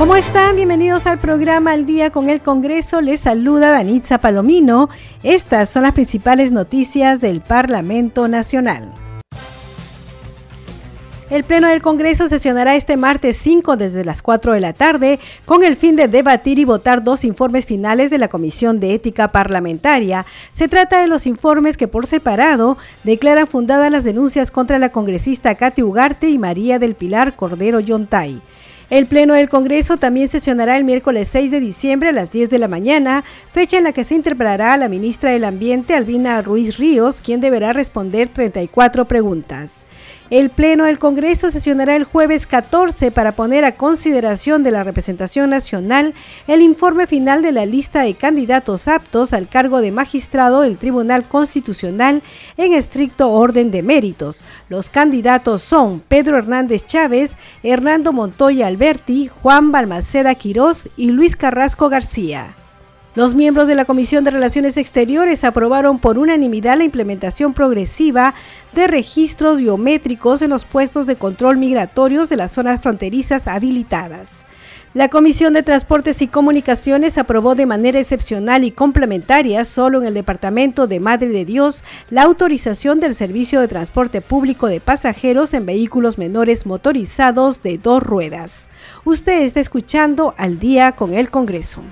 ¿Cómo están? Bienvenidos al programa Al Día con el Congreso. Les saluda Danitza Palomino. Estas son las principales noticias del Parlamento Nacional. El Pleno del Congreso sesionará este martes 5 desde las 4 de la tarde con el fin de debatir y votar dos informes finales de la Comisión de Ética Parlamentaria. Se trata de los informes que por separado declaran fundadas las denuncias contra la congresista Katy Ugarte y María del Pilar Cordero Yontay. El Pleno del Congreso también sesionará el miércoles 6 de diciembre a las 10 de la mañana, fecha en la que se interpelará a la ministra del Ambiente, Albina Ruiz Ríos, quien deberá responder 34 preguntas. El Pleno del Congreso sesionará el jueves 14 para poner a consideración de la representación nacional el informe final de la lista de candidatos aptos al cargo de magistrado del Tribunal Constitucional en estricto orden de méritos. Los candidatos son Pedro Hernández Chávez, Hernando Montoya Alberti, Juan Balmaceda Quirós y Luis Carrasco García. Los miembros de la Comisión de Relaciones Exteriores aprobaron por unanimidad la implementación progresiva de registros biométricos en los puestos de control migratorios de las zonas fronterizas habilitadas. La Comisión de Transportes y Comunicaciones aprobó de manera excepcional y complementaria, solo en el Departamento de Madre de Dios, la autorización del servicio de transporte público de pasajeros en vehículos menores motorizados de dos ruedas. Usted está escuchando al día con el Congreso.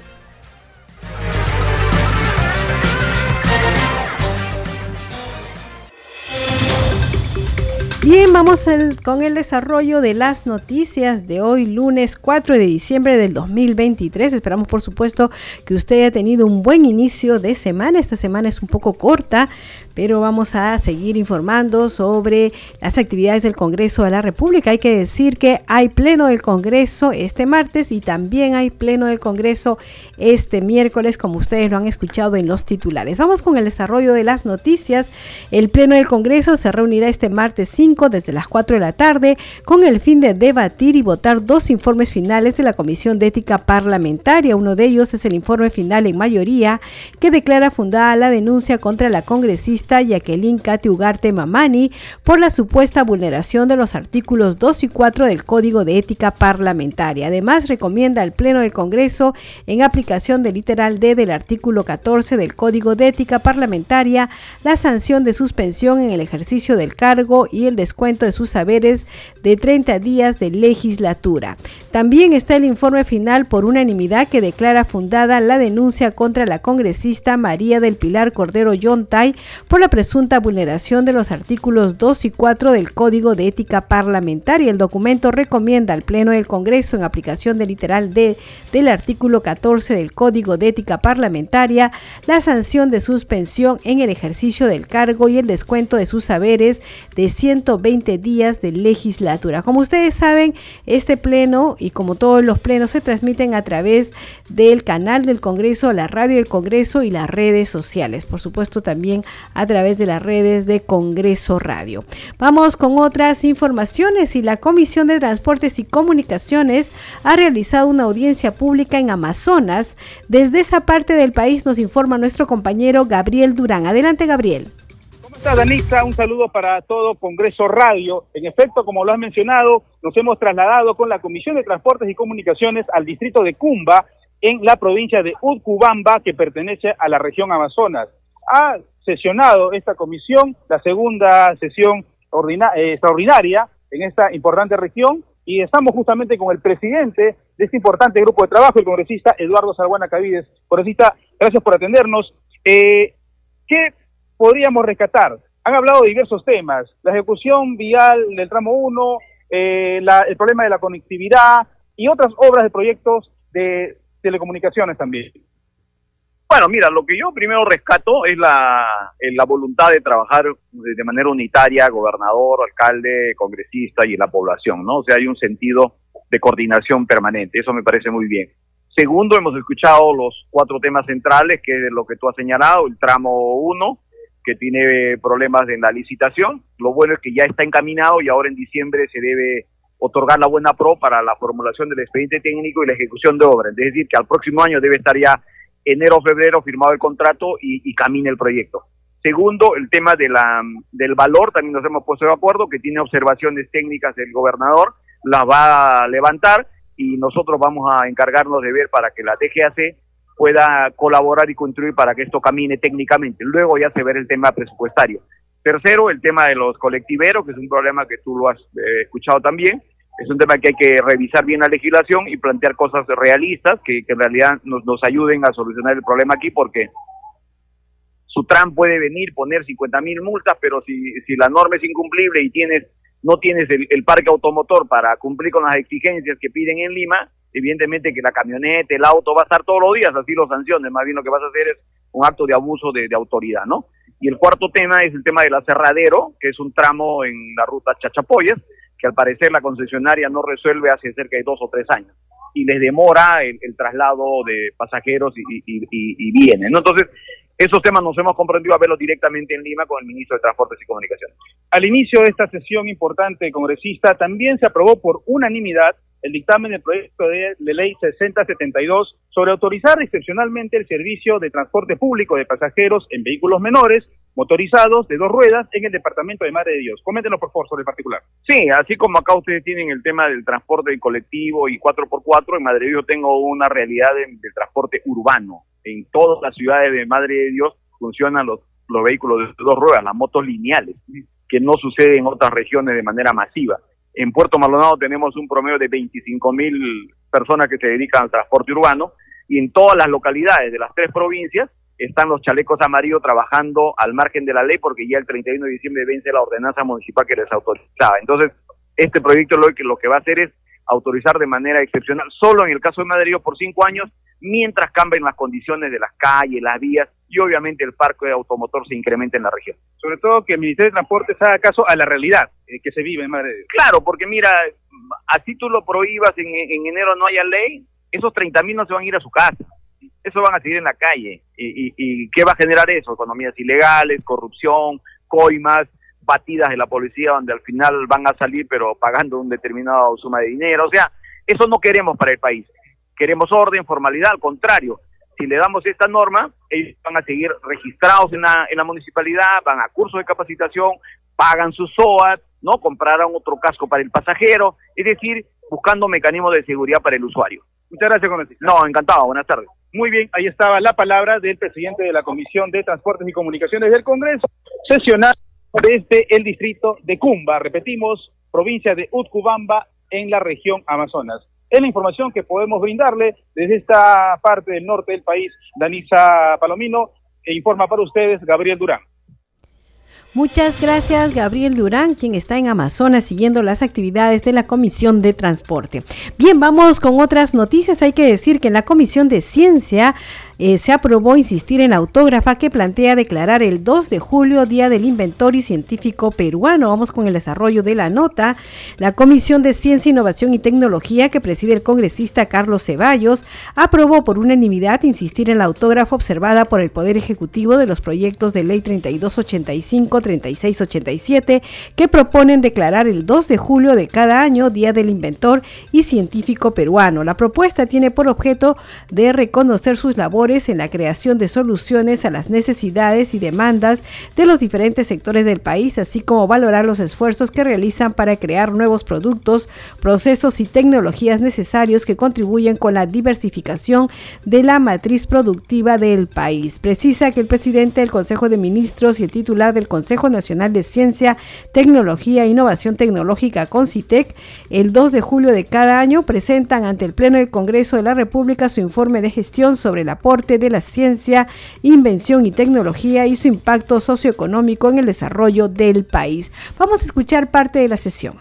Bien, vamos con el desarrollo de las noticias de hoy, lunes 4 de diciembre del 2023. Esperamos, por supuesto, que usted haya tenido un buen inicio de semana. Esta semana es un poco corta, pero vamos a seguir informando sobre las actividades del Congreso de la República. Hay que decir que hay pleno del Congreso este martes y también hay pleno del Congreso este miércoles, como ustedes lo han escuchado en los titulares. Vamos con el desarrollo de las noticias. El pleno del Congreso se reunirá este martes 5 desde las 4 de la tarde con el fin de debatir y votar dos informes finales de la Comisión de Ética Parlamentaria. Uno de ellos es el informe final en mayoría que declara fundada la denuncia contra la congresista Jacqueline Katy Ugarte Mamani por la supuesta vulneración de los artículos 2 y 4 del Código de Ética Parlamentaria. Además, recomienda al Pleno del Congreso, en aplicación del literal D del artículo 14 del Código de Ética Parlamentaria, la sanción de suspensión en el ejercicio del cargo y el descuento de sus saberes de 30 días de legislatura. También está el informe final por unanimidad que declara fundada la denuncia contra la congresista María del Pilar Cordero Yontay por la presunta vulneración de los artículos 2 y 4 del Código de Ética Parlamentaria. El documento recomienda al Pleno del Congreso, en aplicación del literal D del artículo 14 del Código de Ética Parlamentaria, la sanción de suspensión en el ejercicio del cargo y el descuento de sus saberes de 120 días de legislatura. Como ustedes saben, este pleno y como todos los plenos se transmiten a través del canal del Congreso, la radio del Congreso y las redes sociales. Por supuesto, también a través de las redes de Congreso Radio. Vamos con otras informaciones y la Comisión de Transportes y Comunicaciones ha realizado una audiencia pública en Amazonas. Desde esa parte del país nos informa nuestro compañero Gabriel Durán. Adelante, Gabriel. ¿Cómo estás, Danisa? Un saludo para todo Congreso Radio. En efecto, como lo has mencionado, nos hemos trasladado con la Comisión de Transportes y Comunicaciones al distrito de Cumba, en la provincia de Utcubamba, que pertenece a la región Amazonas. Ha sesionado esta comisión, la segunda sesión eh, extraordinaria en esta importante región, y estamos justamente con el presidente de este importante grupo de trabajo, el congresista Eduardo Salguana Cavides. Congresista, gracias por atendernos. Eh, ¿Qué podríamos rescatar? Han hablado de diversos temas, la ejecución vial del tramo 1, eh, el problema de la conectividad y otras obras de proyectos de telecomunicaciones también. Bueno, mira, lo que yo primero rescato es la, voluntad de trabajar de manera unitaria, gobernador, alcalde, congresista y la población, ¿no? O sea, hay un sentido de coordinación permanente, eso me parece muy bien. Segundo, hemos escuchado los cuatro temas centrales, que es lo que tú has señalado, el tramo 1, que tiene problemas en la licitación. Lo bueno es que ya está encaminado y ahora en diciembre se debe otorgar la buena pro para la formulación del expediente técnico y la ejecución de obras. Es decir, que al próximo año debe estar ya enero febrero firmado el contrato y, y camine el proyecto. Segundo, el tema de la, del valor, también nos hemos puesto de acuerdo que tiene observaciones técnicas del gobernador, las va a levantar y nosotros vamos a encargarnos de ver para que la DGAC pueda colaborar y contribuir para que esto camine técnicamente. Luego ya se verá el tema presupuestario. Tercero, el tema de los colectiveros, que es un problema que tú lo has eh, escuchado también. Es un tema que hay que revisar bien la legislación y plantear cosas realistas que, en realidad nos, nos ayuden a solucionar el problema aquí, porque su TRAN puede venir, poner 50 mil multas, pero si, si la norma es incumplible y tienes no tienes el, parque automotor para cumplir con las exigencias que piden en Lima, evidentemente que la camioneta, el auto va a estar todos los días, así lo sanciones, más bien lo que vas a hacer es un acto de abuso de, de autoridad, ¿no? Y el cuarto tema es el tema del aserradero, que es un tramo en la ruta Chachapoyas, que al parecer la concesionaria no resuelve hace cerca de dos o tres años y les demora el, traslado de pasajeros y bienes, ¿no? Entonces, esos temas nos hemos comprendido a verlos directamente en Lima con el ministro de Transportes y Comunicaciones. Al inicio de esta sesión importante congresista, también se aprobó por unanimidad el dictamen del proyecto de, de, ley 6072 sobre autorizar excepcionalmente el servicio de transporte público de pasajeros en vehículos menores motorizados de dos ruedas en el departamento de Madre de Dios. Coméntenos por favor sobre el particular. Sí, así como acá ustedes tienen el tema del transporte colectivo y 4x4, en Madre de Dios tengo una realidad de, del transporte urbano. En todas las ciudades de Madre de Dios funcionan los, los vehículos de dos ruedas, las motos lineales, que no sucede en otras regiones de manera masiva. En Puerto Maldonado tenemos un promedio de 25 mil personas que se dedican al transporte urbano y en todas las localidades de las tres provincias están los chalecos amarillos trabajando al margen de la ley porque ya el 31 de diciembre vence la ordenanza municipal que les autorizaba. Entonces, este proyecto lo que, lo que va a hacer es autorizar de manera excepcional, solo en el caso de Madrid por cinco años, mientras cambien las condiciones de las calles, las vías y obviamente el parque de automotor se incrementa en la región. Sobre todo que el Ministerio de Transportes haga caso a la realidad eh, que se vive en Madrid. Claro, porque mira, así tú lo prohíbas en, en enero no haya ley, esos 30 mil no se van a ir a su casa, eso van a seguir en la calle. ¿Y, y, y qué va a generar eso? Economías ilegales, corrupción, coimas, batidas de la policía donde al final van a salir pero pagando un determinado suma de dinero. O sea, eso no queremos para el país. Queremos orden, formalidad, al contrario. Si le damos esta norma, ellos van a seguir registrados en la, en la municipalidad, van a cursos de capacitación, pagan su SOAT, ¿no? Comprarán otro casco para el pasajero, es decir, buscando mecanismos de seguridad para el usuario. Muchas gracias, Congresista. No, encantado. Buenas tardes. Muy bien, ahí estaba la palabra del presidente de la Comisión de Transportes y Comunicaciones del Congreso, sesional desde el distrito de Cumba, repetimos, provincia de Utcubamba, en la región Amazonas. Es la información que podemos brindarle desde esta parte del norte del país. Danisa Palomino e informa para ustedes Gabriel Durán. Muchas gracias Gabriel Durán, quien está en Amazonas siguiendo las actividades de la Comisión de Transporte. Bien, vamos con otras noticias. Hay que decir que en la Comisión de Ciencia eh, se aprobó insistir en autógrafa que plantea declarar el 2 de julio Día del Inventor y Científico Peruano. Vamos con el desarrollo de la nota. La Comisión de Ciencia, Innovación y Tecnología que preside el congresista Carlos Ceballos aprobó por unanimidad insistir en la autógrafa observada por el Poder Ejecutivo de los proyectos de Ley 3285 3687 que proponen declarar el 2 de julio de cada año Día del Inventor y Científico Peruano. La propuesta tiene por objeto de reconocer sus labores en la creación de soluciones a las necesidades y demandas de los diferentes sectores del país, así como valorar los esfuerzos que realizan para crear nuevos productos, procesos y tecnologías necesarios que contribuyen con la diversificación de la matriz productiva del país. Precisa que el presidente del Consejo de Ministros y el titular del Consejo Nacional de Ciencia, Tecnología e Innovación Tecnológica, CONCITEC, el 2 de julio de cada año presentan ante el Pleno del Congreso de la República su informe de gestión sobre el aporte de la ciencia, invención y tecnología y su impacto socioeconómico en el desarrollo del país. Vamos a escuchar parte de la sesión.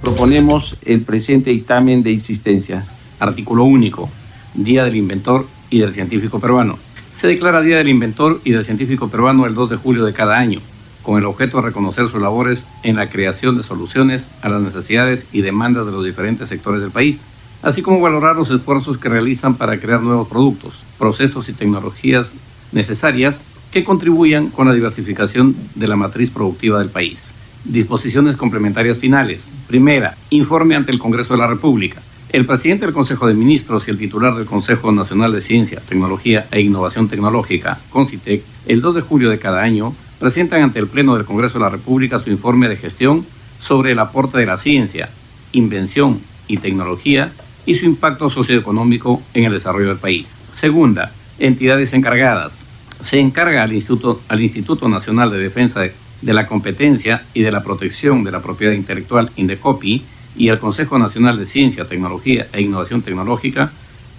Proponemos el presente dictamen de insistencia. Artículo único. Día del Inventor y del Científico Peruano. Se declara Día del Inventor y del Científico Peruano el 2 de julio de cada año, con el objeto de reconocer sus labores en la creación de soluciones a las necesidades y demandas de los diferentes sectores del país así como valorar los esfuerzos que realizan para crear nuevos productos, procesos y tecnologías necesarias que contribuyan con la diversificación de la matriz productiva del país. Disposiciones complementarias finales. Primera, informe ante el Congreso de la República. El presidente del Consejo de Ministros y el titular del Consejo Nacional de Ciencia, Tecnología e Innovación Tecnológica, CONCITEC, el 2 de julio de cada año, presentan ante el Pleno del Congreso de la República su informe de gestión sobre el aporte de la ciencia, invención y tecnología y su impacto socioeconómico en el desarrollo del país. Segunda, entidades encargadas. Se encarga al Instituto, al Instituto Nacional de Defensa de, de la Competencia y de la Protección de la Propiedad Intelectual, INDECOPI, y el Consejo Nacional de Ciencia, Tecnología e Innovación Tecnológica,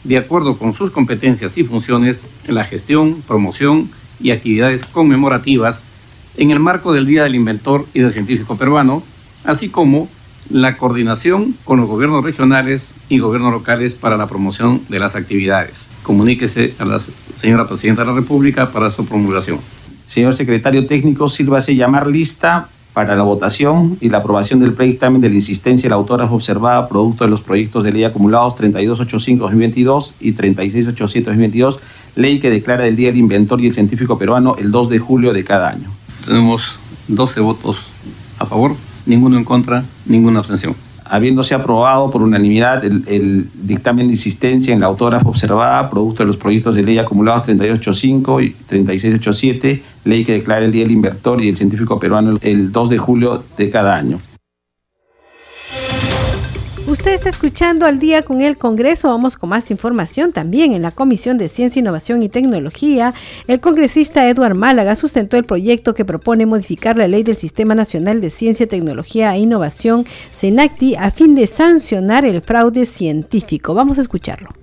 de acuerdo con sus competencias y funciones, la gestión, promoción y actividades conmemorativas en el marco del Día del Inventor y del Científico Peruano, así como la coordinación con los gobiernos regionales y gobiernos locales para la promoción de las actividades. Comuníquese a la señora Presidenta de la República para su promulgación. Señor Secretario Técnico, sírvase llamar lista para la votación y la aprobación del predictamen de la insistencia de la autora observada producto de los proyectos de ley acumulados 3285-2022 y 3687-2022, ley que declara el Día del Inventor y el Científico Peruano el 2 de julio de cada año. Tenemos 12 votos a favor, ninguno en contra, ninguna abstención habiéndose aprobado por unanimidad el, dictamen de insistencia en la autógrafa observada, producto de los proyectos de ley acumulados 3885 y 3687, ley que declara el Día del Inventor y el Científico Peruano el 2 de julio de cada año. Usted está escuchando al día con el Congreso. Vamos con más información también en la Comisión de Ciencia, Innovación y Tecnología. El congresista Eduard Málaga sustentó el proyecto que propone modificar la ley del Sistema Nacional de Ciencia, Tecnología e Innovación, CENACTI, a fin de sancionar el fraude científico. Vamos a escucharlo.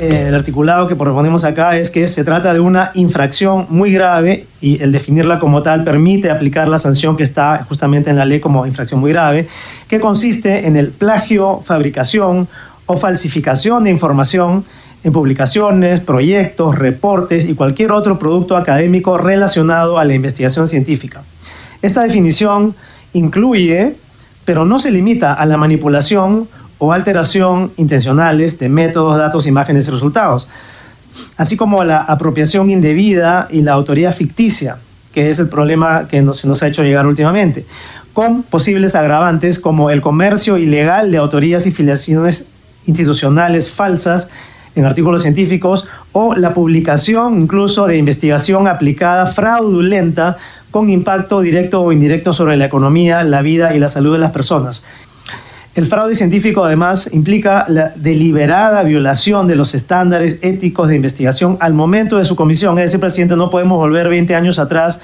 Eh, el articulado que proponemos acá es que se trata de una infracción muy grave y el definirla como tal permite aplicar la sanción que está justamente en la ley como infracción muy grave, que consiste en el plagio, fabricación o falsificación de información en publicaciones, proyectos, reportes y cualquier otro producto académico relacionado a la investigación científica. Esta definición incluye, pero no se limita a la manipulación o alteración intencionales de métodos, datos, imágenes y resultados, así como la apropiación indebida y la autoría ficticia, que es el problema que se nos ha hecho llegar últimamente, con posibles agravantes como el comercio ilegal de autorías y filiaciones institucionales falsas en artículos científicos o la publicación incluso de investigación aplicada fraudulenta con impacto directo o indirecto sobre la economía, la vida y la salud de las personas. El fraude científico además implica la deliberada violación de los estándares éticos de investigación al momento de su comisión. Es decir, presidente, no podemos volver 20 años atrás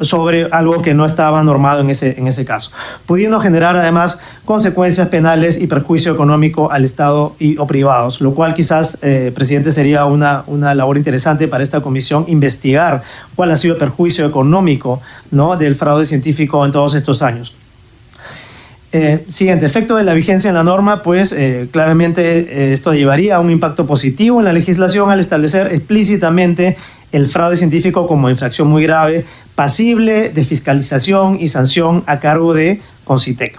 sobre algo que no estaba normado en ese, en ese caso, pudiendo generar además consecuencias penales y perjuicio económico al Estado y o privados, lo cual quizás, eh, presidente, sería una, una labor interesante para esta comisión investigar cuál ha sido el perjuicio económico ¿no? del fraude científico en todos estos años. Eh, siguiente, efecto de la vigencia en la norma, pues eh, claramente eh, esto llevaría a un impacto positivo en la legislación al establecer explícitamente el fraude científico como infracción muy grave, pasible de fiscalización y sanción a cargo de Concitec.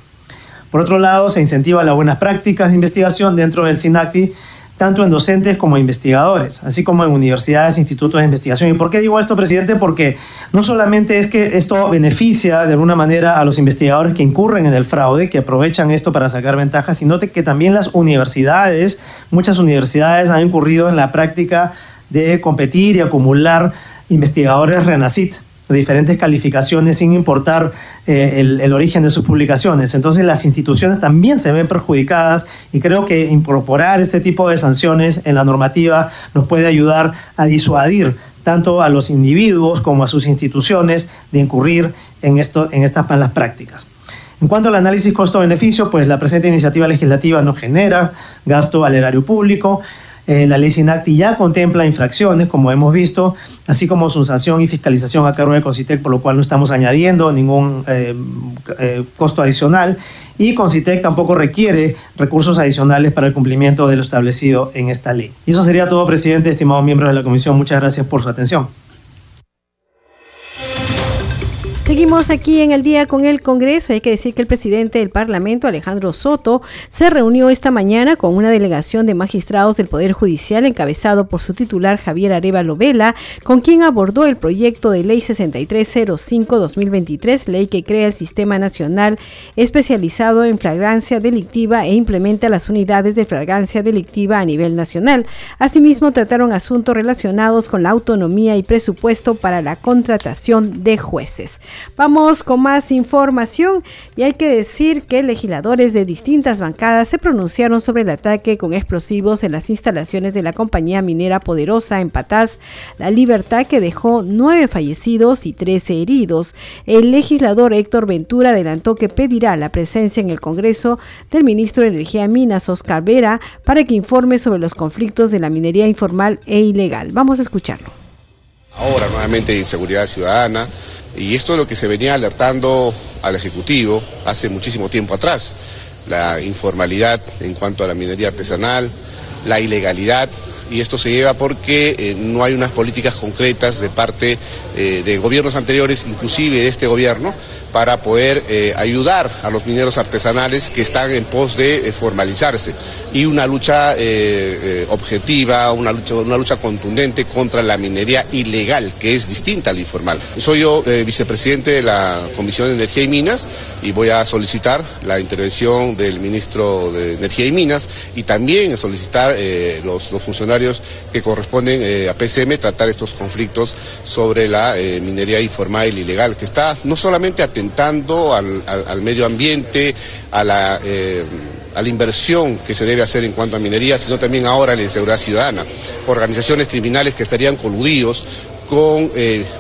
Por otro lado, se incentiva las buenas prácticas de investigación dentro del SINACTI tanto en docentes como investigadores, así como en universidades, institutos de investigación. ¿Y por qué digo esto, presidente? Porque no solamente es que esto beneficia de alguna manera a los investigadores que incurren en el fraude, que aprovechan esto para sacar ventajas, sino que también las universidades, muchas universidades han incurrido en la práctica de competir y acumular investigadores RENACIT diferentes calificaciones sin importar eh, el, origen de sus publicaciones. Entonces las instituciones también se ven perjudicadas y creo que incorporar este tipo de sanciones en la normativa nos puede ayudar a disuadir tanto a los individuos como a sus instituciones de incurrir en, esto, en estas malas prácticas. En cuanto al análisis costo-beneficio, pues la presente iniciativa legislativa no genera gasto al erario público, eh, la ley SINACTI ya contempla infracciones, como hemos visto, así como su sanción y fiscalización a cargo de CONCITEC, por lo cual no estamos añadiendo ningún eh, eh, costo adicional. Y CONCITEC tampoco requiere recursos adicionales para el cumplimiento de lo establecido en esta ley. Y eso sería todo, presidente, estimados miembros de la Comisión. Muchas gracias por su atención. Seguimos aquí en el día con el Congreso. Hay que decir que el presidente del Parlamento, Alejandro Soto, se reunió esta mañana con una delegación de magistrados del Poder Judicial encabezado por su titular Javier Areva Lovela, con quien abordó el proyecto de ley 6305-2023, ley que crea el Sistema Nacional especializado en flagrancia delictiva e implementa las unidades de flagrancia delictiva a nivel nacional. Asimismo, trataron asuntos relacionados con la autonomía y presupuesto para la contratación de jueces. Vamos con más información y hay que decir que legisladores de distintas bancadas se pronunciaron sobre el ataque con explosivos en las instalaciones de la compañía minera Poderosa en Patás, La Libertad, que dejó nueve fallecidos y trece heridos. El legislador Héctor Ventura adelantó que pedirá la presencia en el Congreso del ministro de Energía Minas, Oscar Vera, para que informe sobre los conflictos de la minería informal e ilegal. Vamos a escucharlo. Ahora nuevamente inseguridad ciudadana, y esto es lo que se venía alertando al Ejecutivo hace muchísimo tiempo atrás. La informalidad en cuanto a la minería artesanal, la ilegalidad, y esto se lleva porque eh, no hay unas políticas concretas de parte eh, de gobiernos anteriores, inclusive de este gobierno, para poder eh, ayudar a los mineros artesanales que están en pos de formalizarse y una lucha objetiva, una lucha, una lucha contundente contra la minería ilegal, que es distinta al informal. Soy yo vicepresidente de la Comisión de Energía y Minas y voy a solicitar la intervención del ministro de Energía y Minas y también solicitar los funcionarios que corresponden eh, a PCM tratar estos conflictos sobre la eh, minería informal y ilegal, que está no solamente atentando al, medio ambiente, a la, eh, a la inversión que se debe hacer en cuanto a minería, sino también ahora a la inseguridad ciudadana. Organizaciones criminales que estarían coludidos con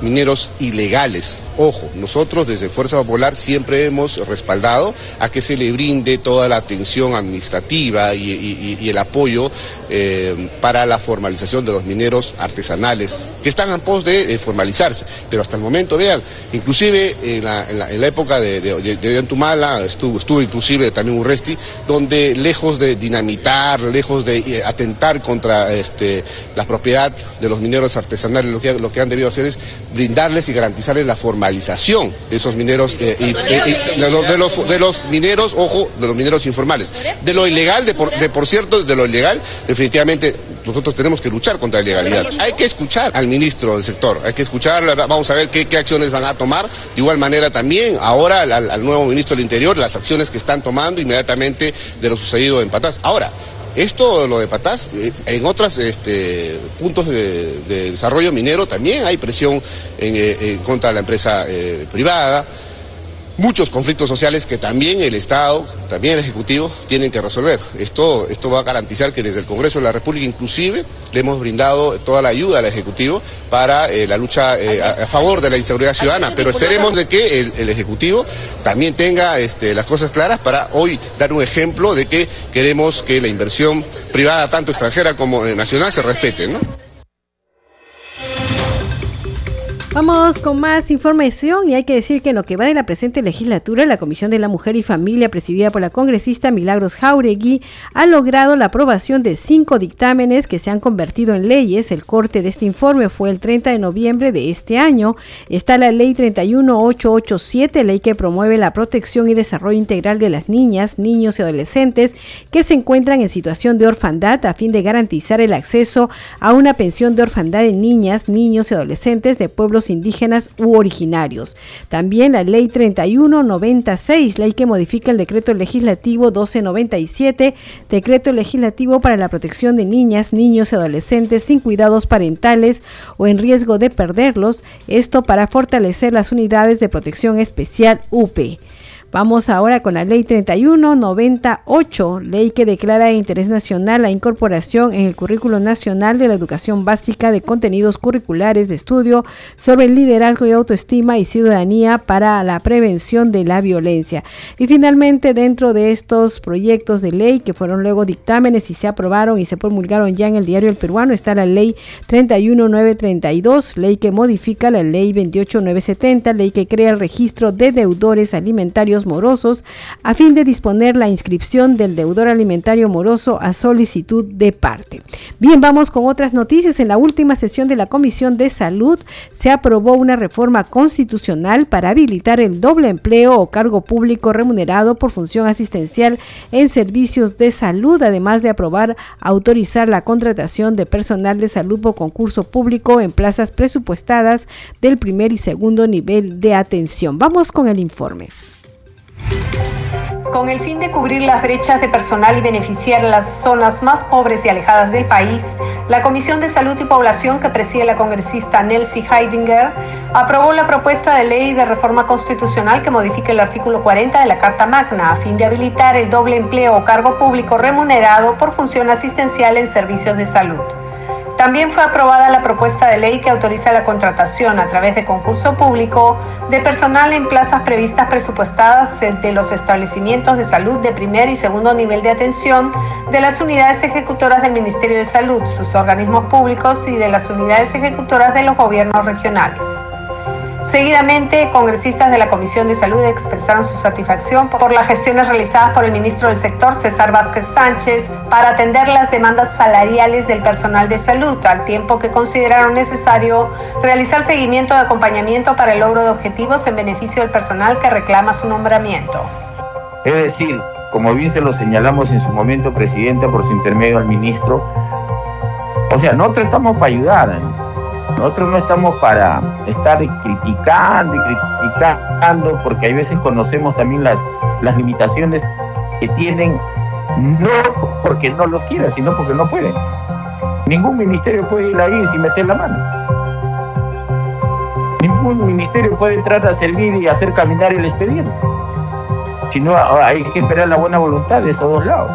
mineros ilegales Ojo, nosotros desde Fuerza Popular siempre hemos respaldado a que se le brinde toda la atención administrativa y, el apoyo eh, para la formalización de los mineros artesanales que están en pos de formalizarse. Pero hasta el momento, vean, inclusive en la, época de, de, Antumala estuvo, estuvo inclusive también Urresti, donde lejos de dinamitar, lejos de eh, atentar contra este, la propiedad de los mineros artesanales, lo que, que han debido hacer es brindarles y garantizarles la formalidad de esos mineros eh, y, de, los, de, los, mineros, ojo, de los mineros informales. De lo ilegal, de por, cierto, de lo ilegal, definitivamente nosotros tenemos que luchar contra la ilegalidad. Hay que escuchar al ministro del sector, hay que escuchar, vamos a ver qué, acciones van a tomar. De igual manera también ahora al, nuevo ministro del Interior, las acciones que están tomando inmediatamente de lo sucedido en Patas. Ahora, esto, lo de Patás, eh, en otros este, puntos de, desarrollo minero también hay presión en, eh, contra de la empresa eh, privada muchos conflictos sociales que también el Estado, también el Ejecutivo tienen que resolver. Esto, esto va a garantizar que desde el Congreso de la República inclusive le hemos brindado toda la ayuda al Ejecutivo para eh, la lucha eh, a, favor de la inseguridad ciudadana, pero esperemos de que el, Ejecutivo también tenga este, las cosas claras para hoy dar un ejemplo de que queremos que la inversión privada, tanto extranjera como eh, nacional, se respete. ¿no? Vamos con más información y hay que decir que en lo que va de la presente legislatura, la Comisión de la Mujer y Familia, presidida por la congresista Milagros Jauregui, ha logrado la aprobación de cinco dictámenes que se han convertido en leyes. El corte de este informe fue el 30 de noviembre de este año. Está la Ley 31887, ley que promueve la protección y desarrollo integral de las niñas, niños y adolescentes que se encuentran en situación de orfandad a fin de garantizar el acceso a una pensión de orfandad de niñas, niños y adolescentes de pueblos indígenas u originarios. También la Ley 3196, ley que modifica el decreto legislativo 1297, decreto legislativo para la protección de niñas, niños y adolescentes sin cuidados parentales o en riesgo de perderlos, esto para fortalecer las unidades de protección especial UPE. Vamos ahora con la ley 3198, ley que declara de interés nacional la incorporación en el currículo nacional de la educación básica de contenidos curriculares de estudio sobre liderazgo y autoestima y ciudadanía para la prevención de la violencia. Y finalmente, dentro de estos proyectos de ley que fueron luego dictámenes y se aprobaron y se promulgaron ya en el diario El Peruano, está la ley 31932, ley que modifica la ley 28970, ley que crea el registro de deudores alimentarios morosos a fin de disponer la inscripción del deudor alimentario moroso a solicitud de parte. Bien, vamos con otras noticias. En la última sesión de la Comisión de Salud se aprobó una reforma constitucional para habilitar el doble empleo o cargo público remunerado por función asistencial en servicios de salud, además de aprobar autorizar la contratación de personal de salud por concurso público en plazas presupuestadas del primer y segundo nivel de atención. Vamos con el informe. Con el fin de cubrir las brechas de personal y beneficiar las zonas más pobres y alejadas del país, la Comisión de Salud y Población que preside la congresista Nelsie Heidinger aprobó la propuesta de ley de reforma constitucional que modifique el artículo 40 de la Carta Magna a fin de habilitar el doble empleo o cargo público remunerado por función asistencial en servicios de salud. También fue aprobada la propuesta de ley que autoriza la contratación a través de concurso público de personal en plazas previstas presupuestadas de los establecimientos de salud de primer y segundo nivel de atención, de las unidades ejecutoras del Ministerio de Salud, sus organismos públicos y de las unidades ejecutoras de los gobiernos regionales. Seguidamente, congresistas de la Comisión de Salud expresaron su satisfacción por las gestiones realizadas por el ministro del sector, César Vázquez Sánchez, para atender las demandas salariales del personal de salud, al tiempo que consideraron necesario realizar seguimiento de acompañamiento para el logro de objetivos en beneficio del personal que reclama su nombramiento. Es decir, como bien se lo señalamos en su momento, Presidenta, por su intermedio al ministro, o sea, nosotros estamos para ayudar. Nosotros no estamos para estar criticando y criticando, porque hay veces conocemos también las, las limitaciones que tienen, no porque no lo quieran, sino porque no pueden. Ningún ministerio puede ir ahí sin meter la mano. Ningún ministerio puede entrar a servir y hacer caminar el expediente. Si no, hay que esperar la buena voluntad de esos dos lados.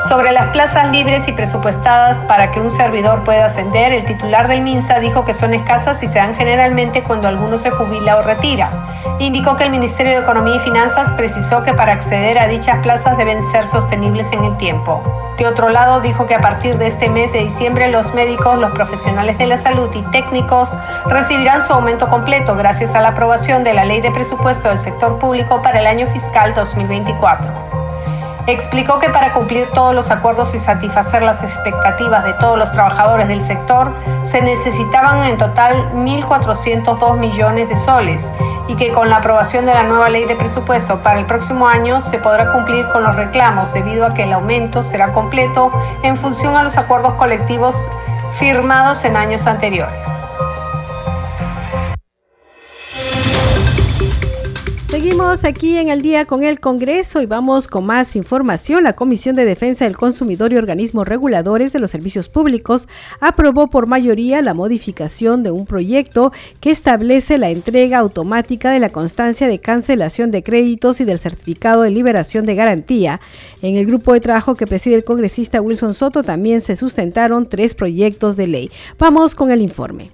Sobre las plazas libres y presupuestadas para que un servidor pueda ascender, el titular del MINSA dijo que son escasas y se dan generalmente cuando alguno se jubila o retira. Indicó que el Ministerio de Economía y Finanzas precisó que para acceder a dichas plazas deben ser sostenibles en el tiempo. De otro lado, dijo que a partir de este mes de diciembre los médicos, los profesionales de la salud y técnicos recibirán su aumento completo gracias a la aprobación de la Ley de Presupuesto del Sector Público para el año fiscal 2024. Explicó que para cumplir todos los acuerdos y satisfacer las expectativas de todos los trabajadores del sector, se necesitaban en total 1.402 millones de soles y que con la aprobación de la nueva ley de presupuesto para el próximo año se podrá cumplir con los reclamos debido a que el aumento será completo en función a los acuerdos colectivos firmados en años anteriores. Seguimos aquí en el día con el Congreso y vamos con más información. La Comisión de Defensa del Consumidor y organismos reguladores de los servicios públicos aprobó por mayoría la modificación de un proyecto que establece la entrega automática de la constancia de cancelación de créditos y del certificado de liberación de garantía. En el grupo de trabajo que preside el congresista Wilson Soto también se sustentaron tres proyectos de ley. Vamos con el informe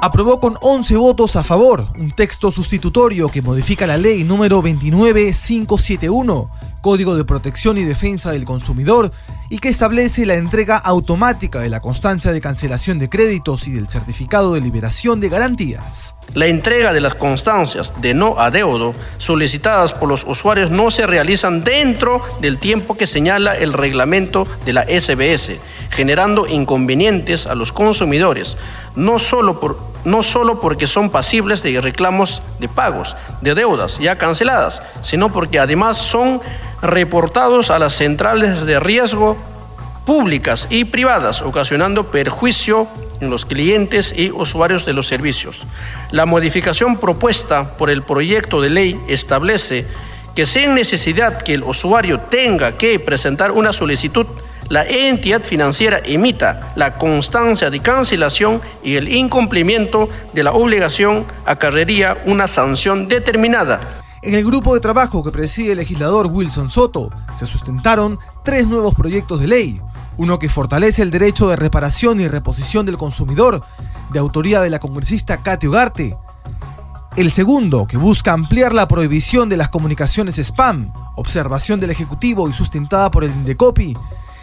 aprobó con 11 votos a favor un texto sustitutorio que modifica la ley número 29571, Código de Protección y Defensa del Consumidor, y que establece la entrega automática de la constancia de cancelación de créditos y del certificado de liberación de garantías. La entrega de las constancias de no adeudo solicitadas por los usuarios no se realizan dentro del tiempo que señala el reglamento de la SBS, generando inconvenientes a los consumidores, no solo, por, no solo porque son pasibles de reclamos de pagos, de deudas ya canceladas, sino porque además son reportados a las centrales de riesgo públicas y privadas, ocasionando perjuicio en los clientes y usuarios de los servicios. La modificación propuesta por el proyecto de ley establece que sin necesidad que el usuario tenga que presentar una solicitud, la entidad financiera emita la constancia de cancelación y el incumplimiento de la obligación acarrería una sanción determinada en el grupo de trabajo que preside el legislador Wilson Soto se sustentaron tres nuevos proyectos de ley. Uno que fortalece el derecho de reparación y reposición del consumidor, de autoría de la congresista Katy Ugarte. El segundo, que busca ampliar la prohibición de las comunicaciones spam, observación del Ejecutivo y sustentada por el Indecopi.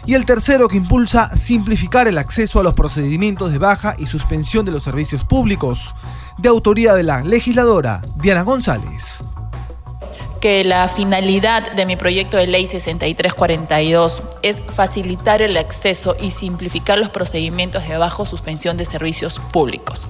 Y el tercero, que impulsa simplificar el acceso a los procedimientos de baja y suspensión de los servicios públicos, de autoría de la legisladora Diana González. Que la finalidad de mi proyecto de ley 6342 es facilitar el acceso y simplificar los procedimientos de bajo suspensión de servicios públicos.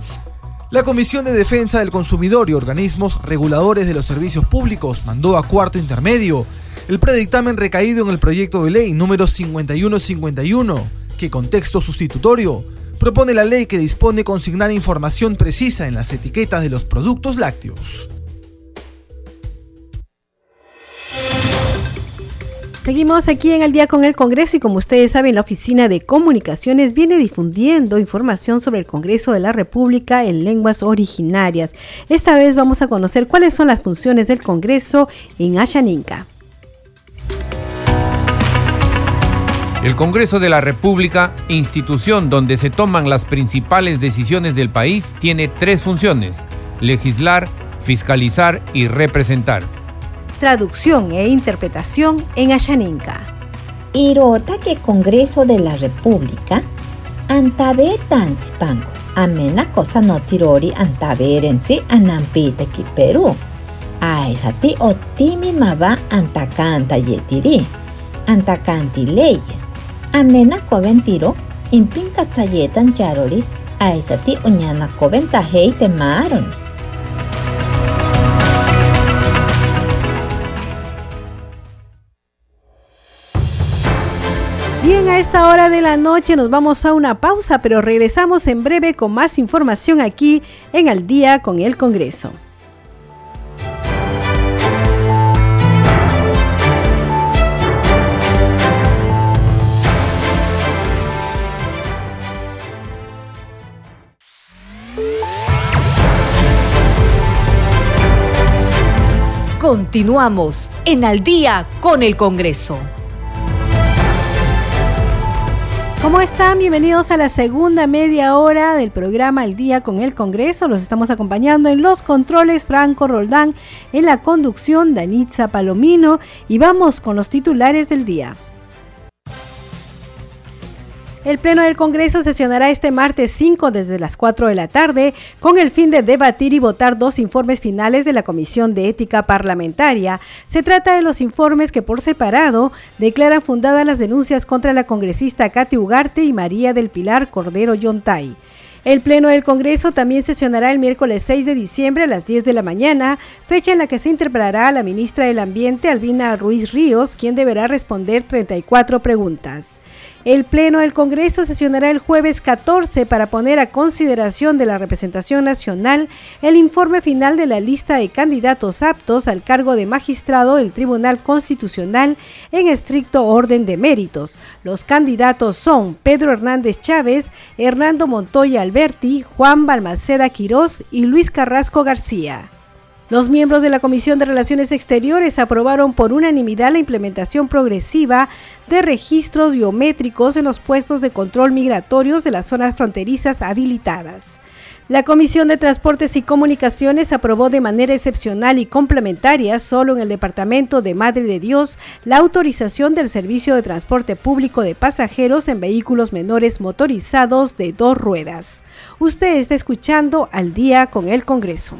La Comisión de Defensa del Consumidor y organismos reguladores de los servicios públicos mandó a cuarto intermedio el predictamen recaído en el proyecto de ley número 5151, que con texto sustitutorio propone la ley que dispone consignar información precisa en las etiquetas de los productos lácteos. Seguimos aquí en el día con el Congreso y como ustedes saben, la Oficina de Comunicaciones viene difundiendo información sobre el Congreso de la República en lenguas originarias. Esta vez vamos a conocer cuáles son las funciones del Congreso en Ashaninka. El Congreso de la República, institución donde se toman las principales decisiones del país, tiene tres funciones, legislar, fiscalizar y representar traducción e interpretación en Ashaninka. Irota que Congreso de la República antabe tanzpango amena cosa no tirori antaberensi anampita ki Perú. Aisati otimi mava antacanta yetiri. Antacanti leyes. Amena coventiro impinka tsayetan charori. Aisati uñana coventahei temaron. Bien, a esta hora de la noche nos vamos a una pausa, pero regresamos en breve con más información aquí en Al día con el Congreso. Continuamos en Al día con el Congreso. ¿Cómo están? Bienvenidos a la segunda media hora del programa El Día con el Congreso. Los estamos acompañando en los controles Franco Roldán, en la conducción Danitza Palomino y vamos con los titulares del día. El Pleno del Congreso sesionará este martes 5 desde las 4 de la tarde con el fin de debatir y votar dos informes finales de la Comisión de Ética Parlamentaria. Se trata de los informes que por separado declaran fundadas las denuncias contra la congresista Katy Ugarte y María del Pilar Cordero Yontay. El Pleno del Congreso también sesionará el miércoles 6 de diciembre a las 10 de la mañana, fecha en la que se interpelará a la ministra del Ambiente, Albina Ruiz Ríos, quien deberá responder 34 preguntas. El Pleno del Congreso sesionará el jueves 14 para poner a consideración de la representación nacional el informe final de la lista de candidatos aptos al cargo de magistrado del Tribunal Constitucional en estricto orden de méritos. Los candidatos son Pedro Hernández Chávez, Hernando Montoya Alberti, Juan Balmaceda Quirós y Luis Carrasco García. Los miembros de la Comisión de Relaciones Exteriores aprobaron por unanimidad la implementación progresiva de registros biométricos en los puestos de control migratorios de las zonas fronterizas habilitadas. La Comisión de Transportes y Comunicaciones aprobó de manera excepcional y complementaria, solo en el Departamento de Madre de Dios, la autorización del servicio de transporte público de pasajeros en vehículos menores motorizados de dos ruedas. Usted está escuchando al día con el Congreso.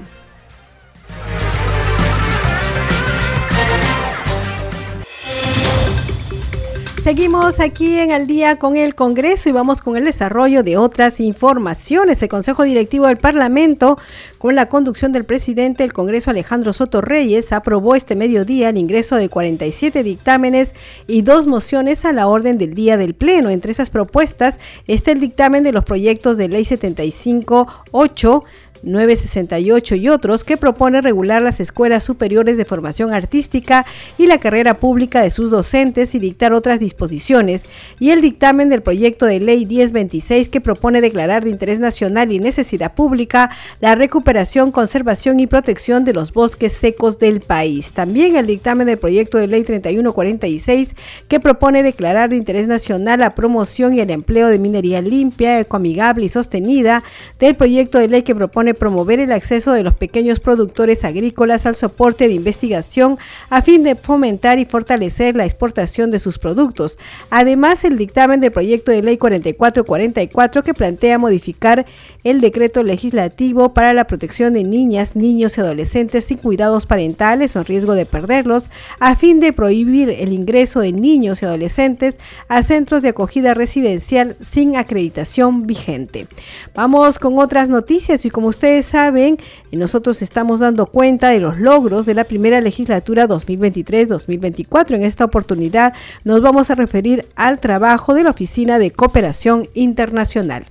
Seguimos aquí en Al día con el Congreso y vamos con el desarrollo de otras informaciones. El Consejo Directivo del Parlamento, con la conducción del presidente del Congreso Alejandro Soto Reyes, aprobó este mediodía el ingreso de 47 dictámenes y dos mociones a la orden del día del Pleno. Entre esas propuestas está el dictamen de los proyectos de ley 75.8 968 y otros que propone regular las escuelas superiores de formación artística y la carrera pública de sus docentes y dictar otras disposiciones, y el dictamen del proyecto de ley 1026 que propone declarar de interés nacional y necesidad pública la recuperación, conservación y protección de los bosques secos del país. También el dictamen del proyecto de ley 3146 que propone declarar de interés nacional la promoción y el empleo de minería limpia, ecoamigable y sostenida, del proyecto de ley que propone promover el acceso de los pequeños productores agrícolas al soporte de investigación a fin de fomentar y fortalecer la exportación de sus productos. Además, el dictamen del proyecto de ley 4444 que plantea modificar el decreto legislativo para la protección de niñas, niños y adolescentes sin cuidados parentales o riesgo de perderlos, a fin de prohibir el ingreso de niños y adolescentes a centros de acogida residencial sin acreditación vigente. Vamos con otras noticias y como ustedes saben, nosotros estamos dando cuenta de los logros de la primera legislatura 2023-2024. En esta oportunidad nos vamos a referir al trabajo de la Oficina de Cooperación Internacional.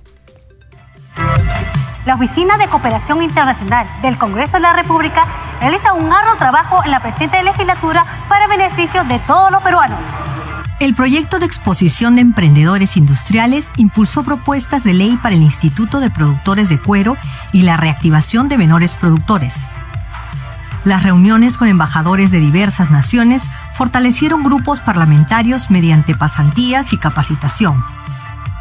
La Oficina de Cooperación Internacional del Congreso de la República realiza un arduo trabajo en la presente legislatura para beneficio de todos los peruanos. El proyecto de exposición de emprendedores industriales impulsó propuestas de ley para el Instituto de Productores de Cuero y la reactivación de menores productores. Las reuniones con embajadores de diversas naciones fortalecieron grupos parlamentarios mediante pasantías y capacitación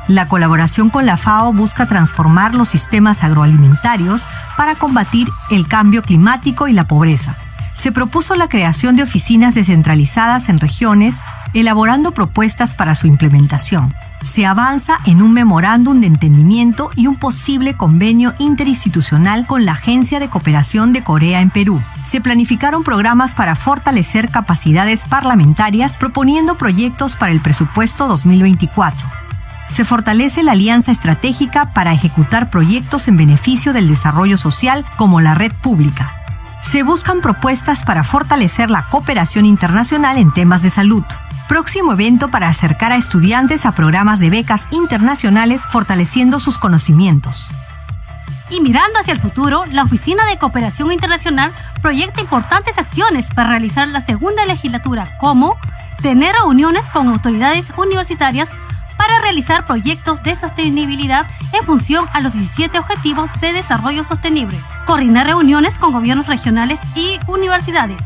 la colaboración con la FAO busca transformar los sistemas agroalimentarios para combatir el cambio climático y la pobreza. Se propuso la creación de oficinas descentralizadas en regiones, elaborando propuestas para su implementación. Se avanza en un memorándum de entendimiento y un posible convenio interinstitucional con la Agencia de Cooperación de Corea en Perú. Se planificaron programas para fortalecer capacidades parlamentarias proponiendo proyectos para el presupuesto 2024 se fortalece la alianza estratégica para ejecutar proyectos en beneficio del desarrollo social como la red pública. Se buscan propuestas para fortalecer la cooperación internacional en temas de salud. Próximo evento para acercar a estudiantes a programas de becas internacionales fortaleciendo sus conocimientos. Y mirando hacia el futuro, la Oficina de Cooperación Internacional proyecta importantes acciones para realizar la segunda legislatura, como tener reuniones con autoridades universitarias para realizar proyectos de sostenibilidad en función a los 17 Objetivos de Desarrollo Sostenible, coordinar reuniones con gobiernos regionales y universidades,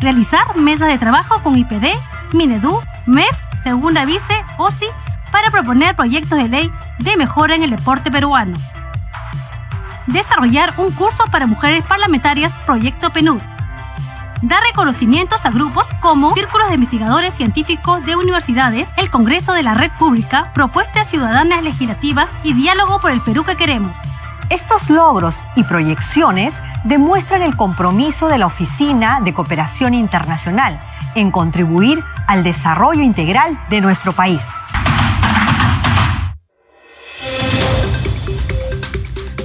realizar mesas de trabajo con IPD, Minedu, MEF, Segunda Vice, OSI, para proponer proyectos de ley de mejora en el deporte peruano. Desarrollar un curso para mujeres parlamentarias, Proyecto PNUD da reconocimientos a grupos como Círculos de Investigadores Científicos de Universidades, el Congreso de la Red Pública, Propuestas Ciudadanas Legislativas y Diálogo por el Perú que queremos. Estos logros y proyecciones demuestran el compromiso de la Oficina de Cooperación Internacional en contribuir al desarrollo integral de nuestro país.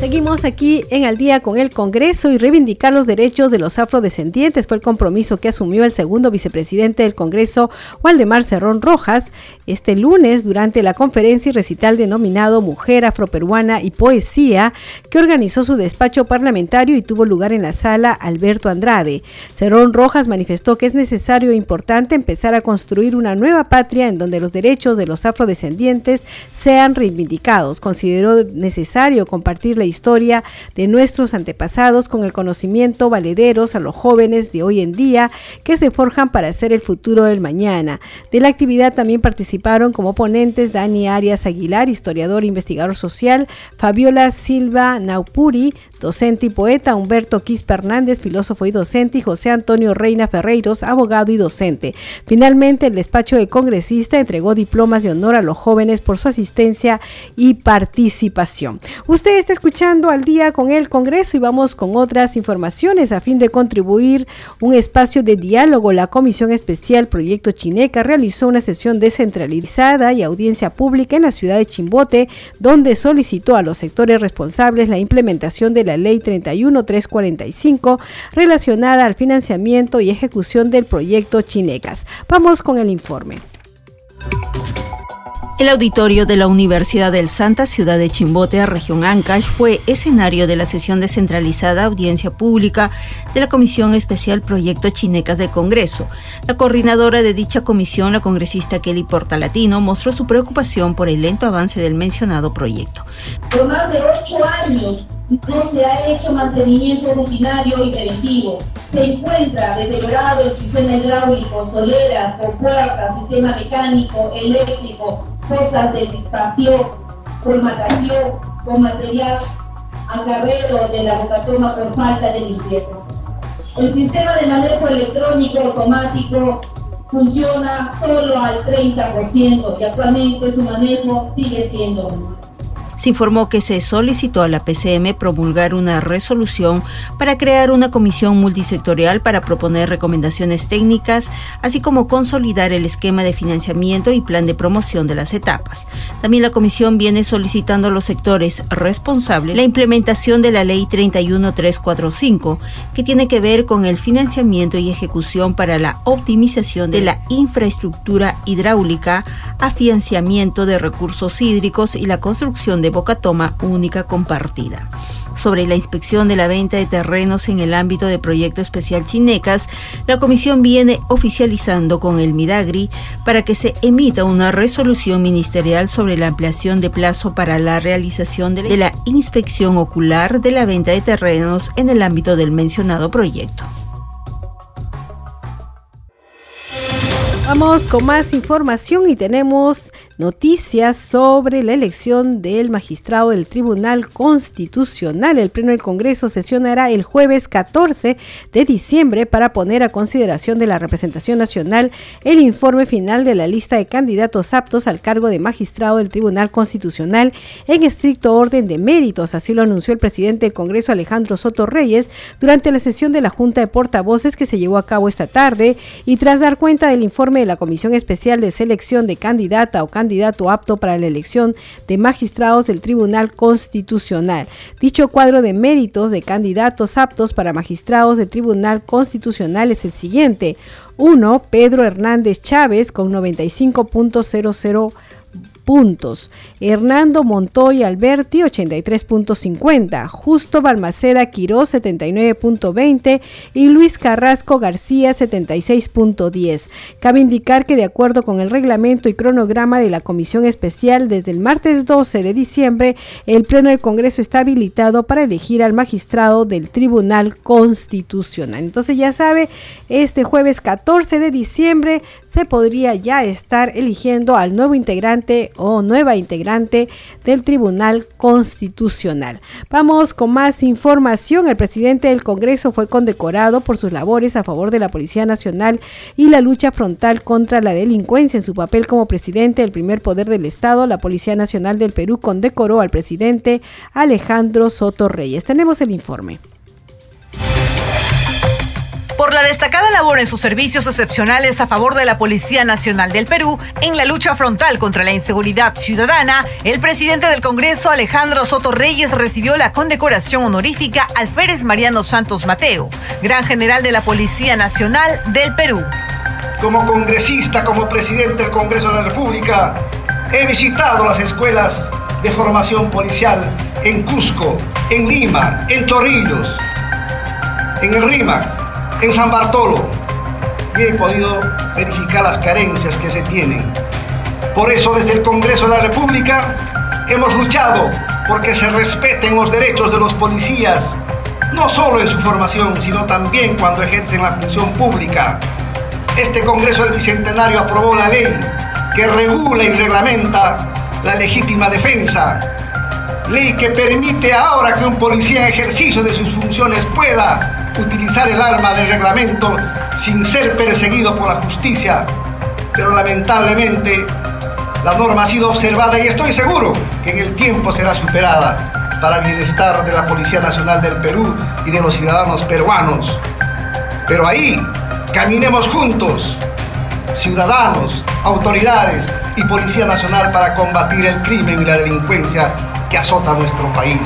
Seguimos aquí en Al día con el Congreso y reivindicar los derechos de los afrodescendientes fue el compromiso que asumió el segundo vicepresidente del Congreso, Waldemar Cerrón Rojas, este lunes durante la conferencia y recital denominado Mujer Afroperuana y Poesía, que organizó su despacho parlamentario y tuvo lugar en la sala Alberto Andrade. Cerrón Rojas manifestó que es necesario e importante empezar a construir una nueva patria en donde los derechos de los afrodescendientes sean reivindicados. Consideró necesario compartir la historia de nuestros antepasados con el conocimiento valederos a los jóvenes de hoy en día que se forjan para hacer el futuro del mañana. De la actividad también participaron como ponentes Dani Arias Aguilar, historiador e investigador social, Fabiola Silva Naupuri, docente y poeta, Humberto Quispe Hernández, filósofo y docente, y José Antonio Reina Ferreiros, abogado y docente. Finalmente, el despacho del congresista entregó diplomas de honor a los jóvenes por su asistencia y participación. Usted está escuchando al día con el Congreso y vamos con otras informaciones a fin de contribuir un espacio de diálogo. La Comisión Especial Proyecto Chineca realizó una sesión descentralizada y audiencia pública en la ciudad de Chimbote, donde solicitó a los sectores responsables la implementación de la Ley 31345 relacionada al financiamiento y ejecución del proyecto Chinecas. Vamos con el informe. El auditorio de la Universidad del Santa Ciudad de Chimbote, región Ancash, fue escenario de la sesión descentralizada audiencia pública de la Comisión Especial Proyecto Chinecas de Congreso. La coordinadora de dicha comisión, la congresista Kelly Portalatino, mostró su preocupación por el lento avance del mencionado proyecto. Más de ocho años no se ha hecho mantenimiento rutinario y preventivo. Se encuentra deteriorado el sistema hidráulico, soleras, puertas, sistema mecánico, eléctrico, cosas de dispersión, formatación, con material acarreo de la bocatoma por falta de limpieza. El sistema de manejo electrónico automático funciona solo al 30% y actualmente su manejo sigue siendo se informó que se solicitó a la PCM promulgar una resolución para crear una comisión multisectorial para proponer recomendaciones técnicas, así como consolidar el esquema de financiamiento y plan de promoción de las etapas. También la comisión viene solicitando a los sectores responsables la implementación de la Ley 31345, que tiene que ver con el financiamiento y ejecución para la optimización de la infraestructura hidráulica, afianciamiento de recursos hídricos y la construcción de Bocatoma única compartida. Sobre la inspección de la venta de terrenos en el ámbito de Proyecto Especial Chinecas, la comisión viene oficializando con el Midagri para que se emita una resolución ministerial sobre la ampliación de plazo para la realización de la inspección ocular de la venta de terrenos en el ámbito del mencionado proyecto. Vamos con más información y tenemos noticias sobre la elección del magistrado del Tribunal Constitucional. El Pleno del Congreso sesionará el jueves 14 de diciembre para poner a consideración de la representación nacional el informe final de la lista de candidatos aptos al cargo de magistrado del Tribunal Constitucional en estricto orden de méritos. Así lo anunció el presidente del Congreso Alejandro Soto Reyes durante la sesión de la Junta de Portavoces que se llevó a cabo esta tarde y tras dar cuenta del informe de la Comisión Especial de Selección de Candidata o Candidato candidato apto para la elección de magistrados del Tribunal Constitucional. Dicho cuadro de méritos de candidatos aptos para magistrados del Tribunal Constitucional es el siguiente. 1. Pedro Hernández Chávez con 95.00 Hernando Montoy Alberti 83.50, Justo Balmaceda Quirós 79.20 y Luis Carrasco García 76.10. Cabe indicar que de acuerdo con el reglamento y cronograma de la Comisión Especial, desde el martes 12 de diciembre, el Pleno del Congreso está habilitado para elegir al magistrado del Tribunal Constitucional. Entonces ya sabe, este jueves 14 de diciembre se podría ya estar eligiendo al nuevo integrante o nueva integrante del Tribunal Constitucional. Vamos con más información. El presidente del Congreso fue condecorado por sus labores a favor de la Policía Nacional y la lucha frontal contra la delincuencia. En su papel como presidente del primer poder del Estado, la Policía Nacional del Perú condecoró al presidente Alejandro Soto Reyes. Tenemos el informe por la destacada labor en sus servicios excepcionales a favor de la Policía Nacional del Perú en la lucha frontal contra la inseguridad ciudadana, el presidente del Congreso, Alejandro Soto Reyes, recibió la condecoración honorífica Alférez Mariano Santos Mateo, gran general de la Policía Nacional del Perú. Como congresista, como presidente del Congreso de la República, he visitado las escuelas de formación policial en Cusco, en Lima, en Chorrillos, en el RIMAC, en San Bartolo y he podido verificar las carencias que se tienen. Por eso desde el Congreso de la República hemos luchado porque se respeten los derechos de los policías, no solo en su formación, sino también cuando ejercen la función pública. Este Congreso del Bicentenario aprobó la ley que regula y reglamenta la legítima defensa, ley que permite ahora que un policía en ejercicio de sus funciones pueda utilizar el arma del reglamento sin ser perseguido por la justicia. Pero lamentablemente la norma ha sido observada y estoy seguro que en el tiempo será superada para el bienestar de la Policía Nacional del Perú y de los ciudadanos peruanos. Pero ahí caminemos juntos, ciudadanos, autoridades y Policía Nacional para combatir el crimen y la delincuencia que azota nuestro país.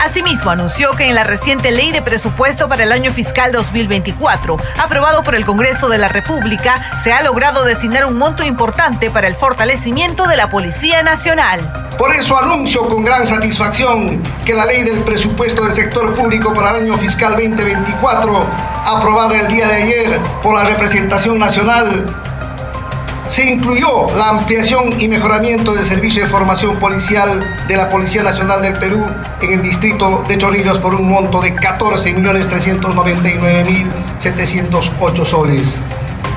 Asimismo, anunció que en la reciente ley de presupuesto para el año fiscal 2024, aprobado por el Congreso de la República, se ha logrado destinar un monto importante para el fortalecimiento de la Policía Nacional. Por eso anuncio con gran satisfacción que la ley del presupuesto del sector público para el año fiscal 2024, aprobada el día de ayer por la representación nacional, se incluyó la ampliación y mejoramiento del servicio de formación policial de la Policía Nacional del Perú en el distrito de Chorrillos por un monto de 14.399.708 soles.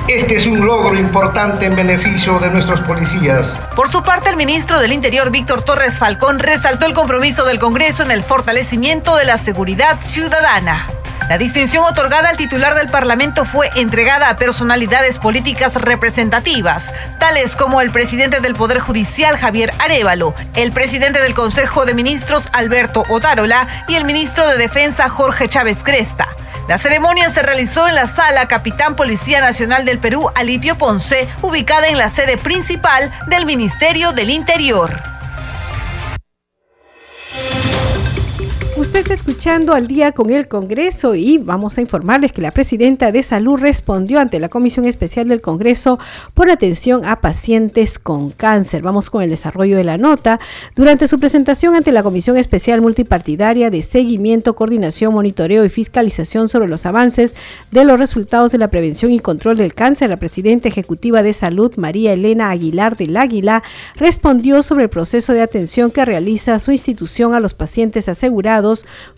Este es un logro importante en beneficio de nuestros policías. Por su parte, el ministro del Interior, Víctor Torres Falcón, resaltó el compromiso del Congreso en el fortalecimiento de la seguridad ciudadana. La distinción otorgada al titular del Parlamento fue entregada a personalidades políticas representativas, tales como el presidente del Poder Judicial, Javier Arevalo, el presidente del Consejo de Ministros, Alberto Otárola, y el ministro de Defensa, Jorge Chávez Cresta. La ceremonia se realizó en la sala Capitán Policía Nacional del Perú, Alipio Ponce, ubicada en la sede principal del Ministerio del Interior. Usted está escuchando al día con el Congreso y vamos a informarles que la presidenta de Salud respondió ante la Comisión Especial del Congreso por atención a pacientes con cáncer. Vamos con el desarrollo de la nota. Durante su presentación ante la Comisión Especial Multipartidaria de Seguimiento, Coordinación, Monitoreo y Fiscalización sobre los avances de los resultados de la prevención y control del cáncer, la presidenta ejecutiva de Salud, María Elena Aguilar del Águila, respondió sobre el proceso de atención que realiza su institución a los pacientes asegurados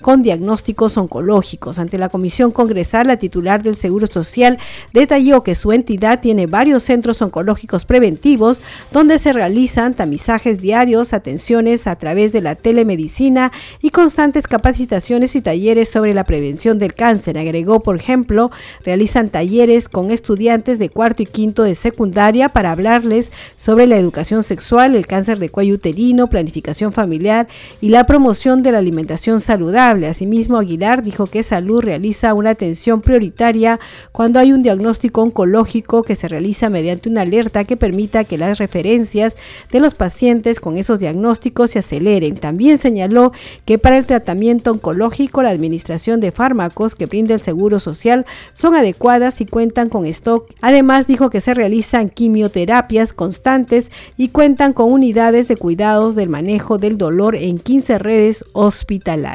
con diagnósticos oncológicos. Ante la Comisión Congresal, la titular del Seguro Social detalló que su entidad tiene varios centros oncológicos preventivos donde se realizan tamizajes diarios, atenciones a través de la telemedicina y constantes capacitaciones y talleres sobre la prevención del cáncer. Agregó, por ejemplo, realizan talleres con estudiantes de cuarto y quinto de secundaria para hablarles sobre la educación sexual, el cáncer de cuello uterino, planificación familiar y la promoción de la alimentación saludable. Asimismo, Aguilar dijo que Salud realiza una atención prioritaria cuando hay un diagnóstico oncológico que se realiza mediante una alerta que permita que las referencias de los pacientes con esos diagnósticos se aceleren. También señaló que para el tratamiento oncológico la administración de fármacos que brinda el Seguro Social son adecuadas y cuentan con stock. Además dijo que se realizan quimioterapias constantes y cuentan con unidades de cuidados del manejo del dolor en 15 redes hospitalarias.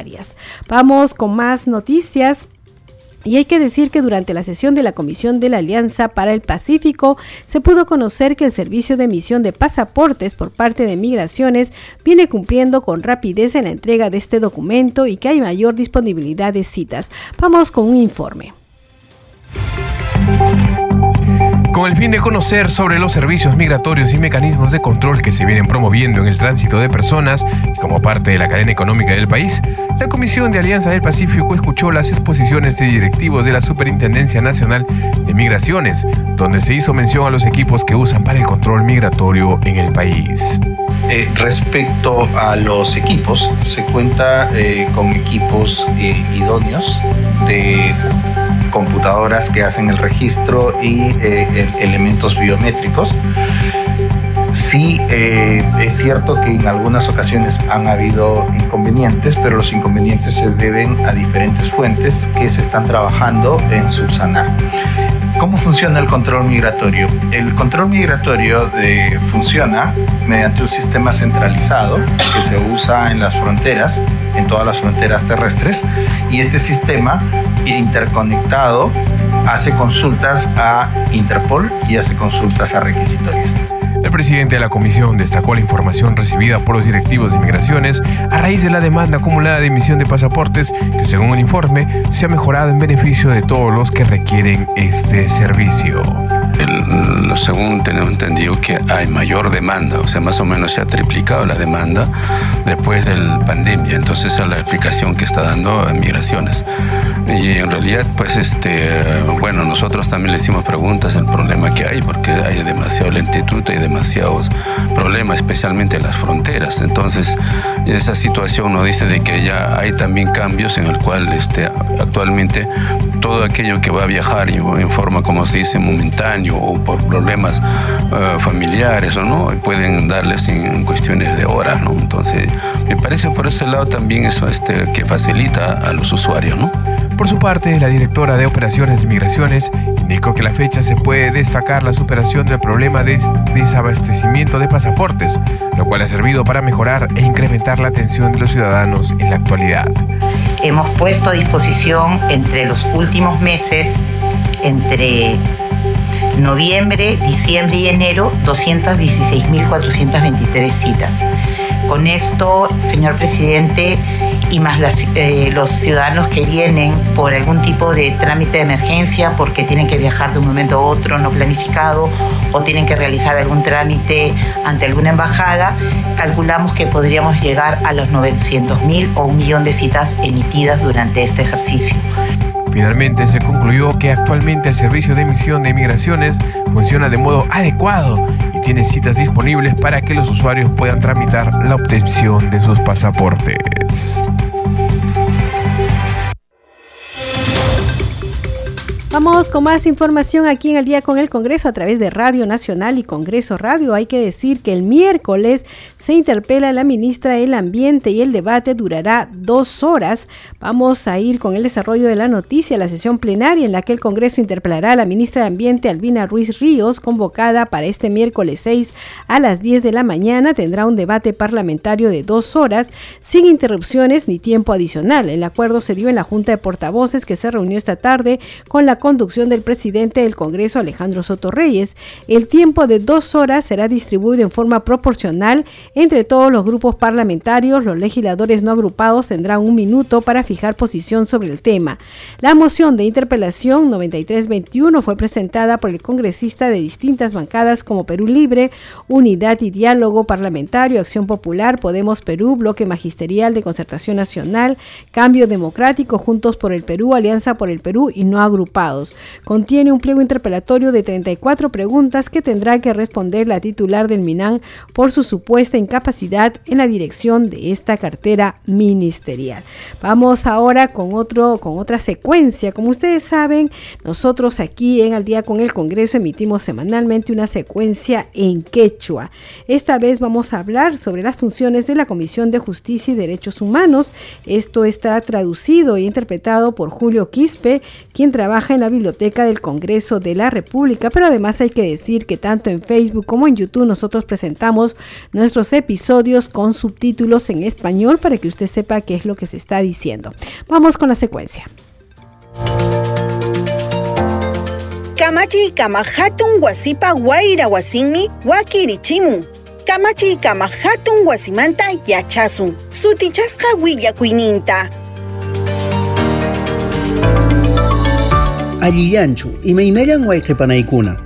Vamos con más noticias. Y hay que decir que durante la sesión de la Comisión de la Alianza para el Pacífico se pudo conocer que el servicio de emisión de pasaportes por parte de Migraciones viene cumpliendo con rapidez en la entrega de este documento y que hay mayor disponibilidad de citas. Vamos con un informe. Con el fin de conocer sobre los servicios migratorios y mecanismos de control que se vienen promoviendo en el tránsito de personas como parte de la cadena económica del país, la Comisión de Alianza del Pacífico escuchó las exposiciones de directivos de la Superintendencia Nacional de Migraciones, donde se hizo mención a los equipos que usan para el control migratorio en el país. Eh, respecto a los equipos, se cuenta eh, con equipos eh, idóneos de computadoras que hacen el registro y elementos biométricos. Sí, es cierto que en algunas ocasiones han habido inconvenientes, pero los inconvenientes se deben a diferentes fuentes que se están trabajando en subsanar. ¿Cómo funciona el control migratorio? El control migratorio eh, funciona mediante un sistema centralizado que se usa en las fronteras, en todas las fronteras terrestres, y este sistema interconectado hace consultas a Interpol y hace consultas a requisitorios. El presidente de la comisión destacó la información recibida por los directivos de inmigraciones a raíz de la demanda acumulada de emisión de pasaportes que según el informe se ha mejorado en beneficio de todos los que requieren este servicio según tenemos entendido que hay mayor demanda, o sea, más o menos se ha triplicado la demanda después de la pandemia. Entonces, esa es la explicación que está dando Migraciones. Y en realidad, pues, este, bueno, nosotros también le hicimos preguntas el problema que hay, porque hay demasiado lentitud, hay demasiados problemas, especialmente en las fronteras. Entonces, en esa situación nos dice de que ya hay también cambios en el cual este, actualmente todo aquello que va a viajar en forma, como se dice, momentáneo o por problemas eh, familiares o no, pueden darles en cuestiones de horas, ¿no? Entonces, me parece por ese lado también eso este, que facilita a los usuarios, ¿no? Por su parte, la directora de Operaciones de Migraciones indicó que la fecha se puede destacar la superación del problema de desabastecimiento de pasaportes, lo cual ha servido para mejorar e incrementar la atención de los ciudadanos en la actualidad. Hemos puesto a disposición entre los últimos meses, entre noviembre, diciembre y enero, 216.423 citas. Con esto, señor presidente, y más eh, los ciudadanos que vienen por algún tipo de trámite de emergencia porque tienen que viajar de un momento a otro no planificado o tienen que realizar algún trámite ante alguna embajada, calculamos que podríamos llegar a los 900 mil o un millón de citas emitidas durante este ejercicio. Finalmente se concluyó que actualmente el servicio de emisión de migraciones funciona de modo adecuado y tiene citas disponibles para que los usuarios puedan tramitar la obtención de sus pasaportes. Vamos con más información aquí en el día con el Congreso a través de Radio Nacional y Congreso Radio. Hay que decir que el miércoles se interpela a la ministra del Ambiente y el debate durará dos horas. Vamos a ir con el desarrollo de la noticia, la sesión plenaria en la que el Congreso interpelará a la ministra de Ambiente Albina Ruiz Ríos, convocada para este miércoles 6 a las 10 de la mañana. Tendrá un debate parlamentario de dos horas sin interrupciones ni tiempo adicional. El acuerdo se dio en la Junta de Portavoces que se reunió esta tarde con la conducción del presidente del Congreso, Alejandro Soto Reyes. El tiempo de dos horas será distribuido en forma proporcional entre todos los grupos parlamentarios. Los legisladores no agrupados tendrán un minuto para fijar posición sobre el tema. La moción de interpelación 9321 fue presentada por el congresista de distintas bancadas como Perú Libre, Unidad y Diálogo Parlamentario, Acción Popular, Podemos Perú, Bloque Magisterial de Concertación Nacional, Cambio Democrático, Juntos por el Perú, Alianza por el Perú y no agrupados. Contiene un pliego interpelatorio de 34 preguntas que tendrá que responder la titular del MINAN por su supuesta incapacidad en la dirección de esta cartera ministerial. Vamos ahora con otro con otra secuencia. Como ustedes saben, nosotros aquí en Al día con el Congreso emitimos semanalmente una secuencia en quechua. Esta vez vamos a hablar sobre las funciones de la Comisión de Justicia y Derechos Humanos. Esto está traducido e interpretado por Julio Quispe, quien trabaja en la Biblioteca del Congreso de la República, pero además hay que decir que tanto en Facebook como en YouTube nosotros presentamos nuestros episodios con subtítulos en español para que usted sepa qué es lo que se está diciendo. Vamos con la secuencia. Kamachi kamahatun wasipa waira wasinmi wakirichimun. Kamachi kamahatun wasimanta yachasun. Sutichasqa willakuininta. allillanchu imaynallan wayqipanaykuna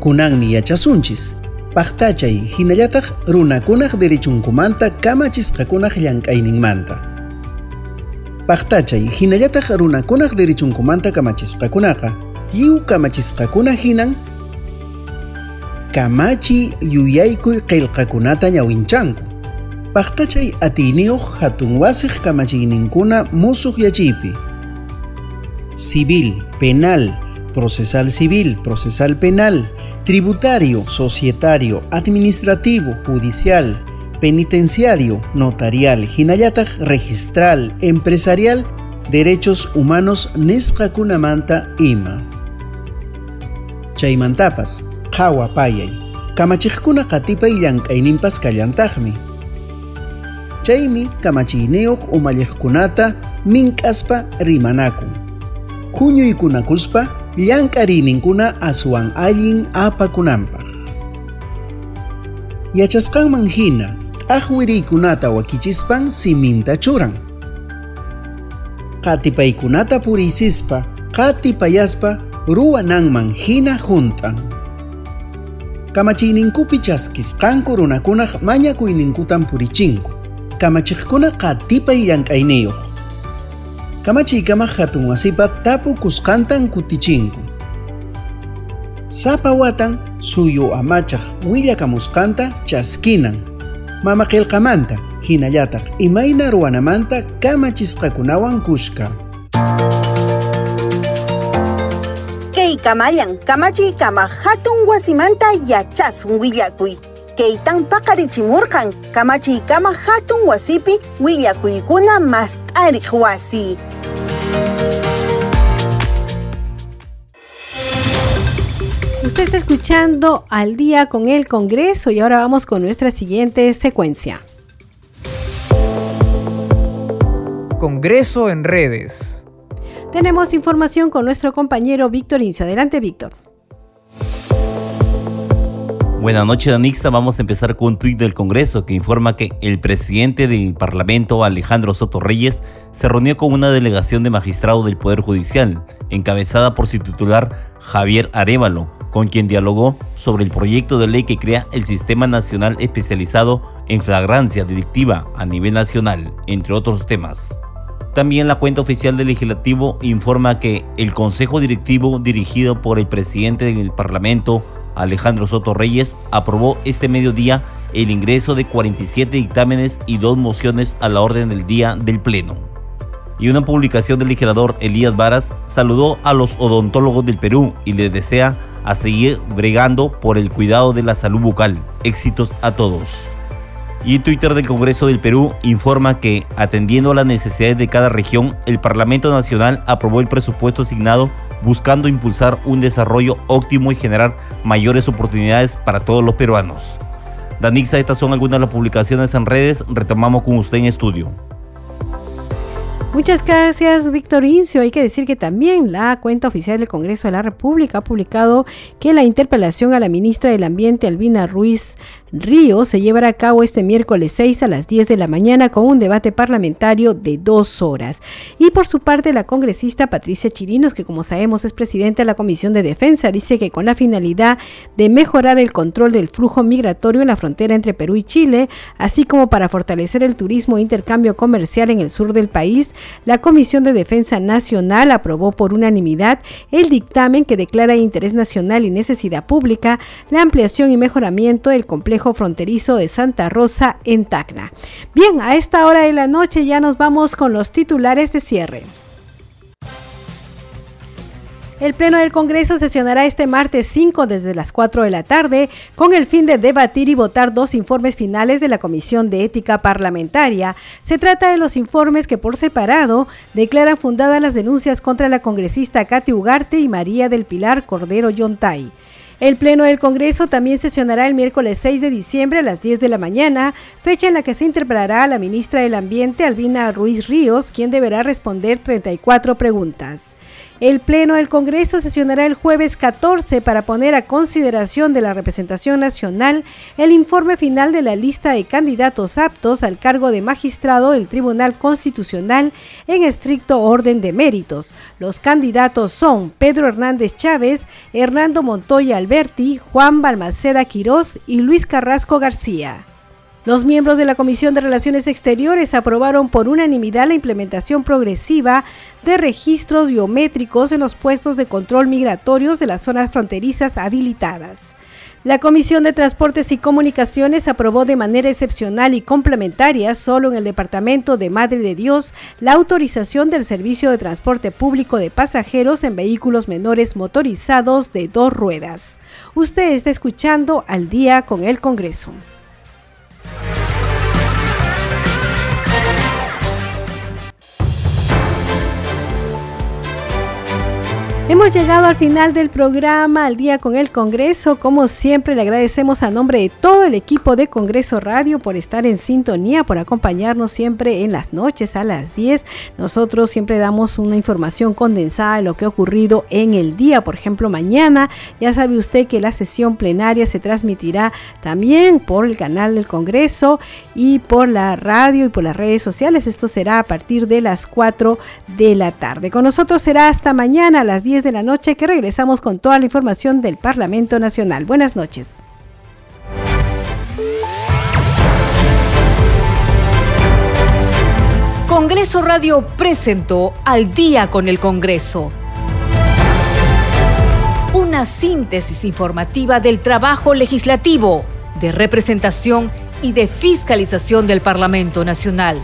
kunanmi yachasunchis paqtachay hinallataq runakunaq derechunkumanta kamachisqakunaq llank'ayninmanta paqtachay hinallataq runakunaq derechunkumanta kamachisqakunaqa. Lliw kamachisqakuna hinan. Kamachi yuyaykuy qillqakunata ñawinchanku paqtachay atiyniyuq hatun wasiq kamachiyninkuna musuq yachiypi civil, penal, procesal civil, procesal penal, tributario, societario, administrativo, judicial, penitenciario, notarial, hinayatag registral, empresarial, derechos humanos nesqakunamanta ima. Chaymantapas, payay, kamachiqkuna qatipay llank'ayninpas kallantajmi. Chaymi kamachineyuq umalliqkunata mink'aspa rimanaku huñuykunakuspa llank'ariyninkuna aswan allin apakunanpaq yachasqanman hina t'aqwiriykunata wakichispan siminta churan qatipaykunata purisispa qatipayaspa ruwananman hina juntan kamachiyninkupi chaskisqanku runakunaq mañakuyninkutan purichinku kamachiqkuna qatipay llank'ayniyuq kamachiykama hatun tapu kusqantan kutichinku sapa watan suyu amachaq willakamusqanta chaskinan. Mama qillqamanta hinallataq imayna ruwanamanta kamachisqakunawan kushka. Kay kamallan kamachiykama hatun wasimanta yachasun willakuy kaytan paqarichimurqan kamachiykama hatun wasipi willakuykuna mast'ariq wasi Usted está escuchando al día con el Congreso y ahora vamos con nuestra siguiente secuencia. Congreso en redes. Tenemos información con nuestro compañero Víctor Incio. Adelante, Víctor. Buenas noches, Danixa. Vamos a empezar con un tuit del Congreso que informa que el presidente del Parlamento, Alejandro Soto Reyes, se reunió con una delegación de magistrados del Poder Judicial, encabezada por su titular Javier Arevalo, con quien dialogó sobre el proyecto de ley que crea el Sistema Nacional Especializado en Flagrancia Delictiva a nivel nacional, entre otros temas. También la cuenta oficial del legislativo informa que el Consejo Directivo dirigido por el presidente del Parlamento, Alejandro Soto Reyes, aprobó este mediodía el ingreso de 47 dictámenes y dos mociones a la orden del día del Pleno. Y una publicación del legislador Elías Varas saludó a los odontólogos del Perú y les desea a seguir bregando por el cuidado de la salud bucal. Éxitos a todos. Y Twitter del Congreso del Perú informa que, atendiendo a las necesidades de cada región, el Parlamento Nacional aprobó el presupuesto asignado buscando impulsar un desarrollo óptimo y generar mayores oportunidades para todos los peruanos. Danixa, estas son algunas de las publicaciones en redes. Retomamos con usted en estudio. Muchas gracias, Víctor Incio. Hay que decir que también la cuenta oficial del Congreso de la República ha publicado que la interpelación a la ministra del Ambiente, Albina Ruiz Río se llevará a cabo este miércoles 6 a las 10 de la mañana con un debate parlamentario de dos horas. Y por su parte, la congresista Patricia Chirinos, que como sabemos es presidenta de la Comisión de Defensa, dice que con la finalidad de mejorar el control del flujo migratorio en la frontera entre Perú y Chile, así como para fortalecer el turismo e intercambio comercial en el sur del país, la Comisión de Defensa Nacional aprobó por unanimidad el dictamen que declara interés nacional y necesidad pública la ampliación y mejoramiento del complejo fronterizo de Santa Rosa en Tacna. Bien, a esta hora de la noche ya nos vamos con los titulares de cierre. El Pleno del Congreso sesionará este martes 5 desde las 4 de la tarde con el fin de debatir y votar dos informes finales de la Comisión de Ética Parlamentaria. Se trata de los informes que por separado declaran fundadas las denuncias contra la congresista Katy Ugarte y María del Pilar Cordero Yontay. El Pleno del Congreso también sesionará el miércoles 6 de diciembre a las 10 de la mañana, fecha en la que se interpelará a la ministra del Ambiente, Albina Ruiz Ríos, quien deberá responder 34 preguntas. El Pleno del Congreso sesionará el jueves 14 para poner a consideración de la representación nacional el informe final de la lista de candidatos aptos al cargo de magistrado del Tribunal Constitucional en estricto orden de méritos. Los candidatos son Pedro Hernández Chávez, Hernando Montoya Alberti, Juan Balmaceda Quirós y Luis Carrasco García. Los miembros de la Comisión de Relaciones Exteriores aprobaron por unanimidad la implementación progresiva de registros biométricos en los puestos de control migratorios de las zonas fronterizas habilitadas. La Comisión de Transportes y Comunicaciones aprobó de manera excepcional y complementaria, solo en el Departamento de Madre de Dios, la autorización del servicio de transporte público de pasajeros en vehículos menores motorizados de dos ruedas. Usted está escuchando al día con el Congreso. Hemos llegado al final del programa Al día con el Congreso. Como siempre, le agradecemos a nombre de todo el equipo de Congreso Radio por estar en sintonía, por acompañarnos siempre en las noches a las 10. Nosotros siempre damos una información condensada de lo que ha ocurrido en el día. Por ejemplo, mañana ya sabe usted que la sesión plenaria se transmitirá también por el canal del Congreso y por la radio y por las redes sociales. Esto será a partir de las 4 de la tarde. Con nosotros será hasta mañana a las 10 de la noche que regresamos con toda la información del Parlamento Nacional. Buenas noches. Congreso Radio presentó Al día con el Congreso. Una síntesis informativa del trabajo legislativo, de representación y de fiscalización del Parlamento Nacional.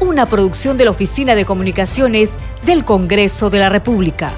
Una producción de la Oficina de Comunicaciones del Congreso de la República.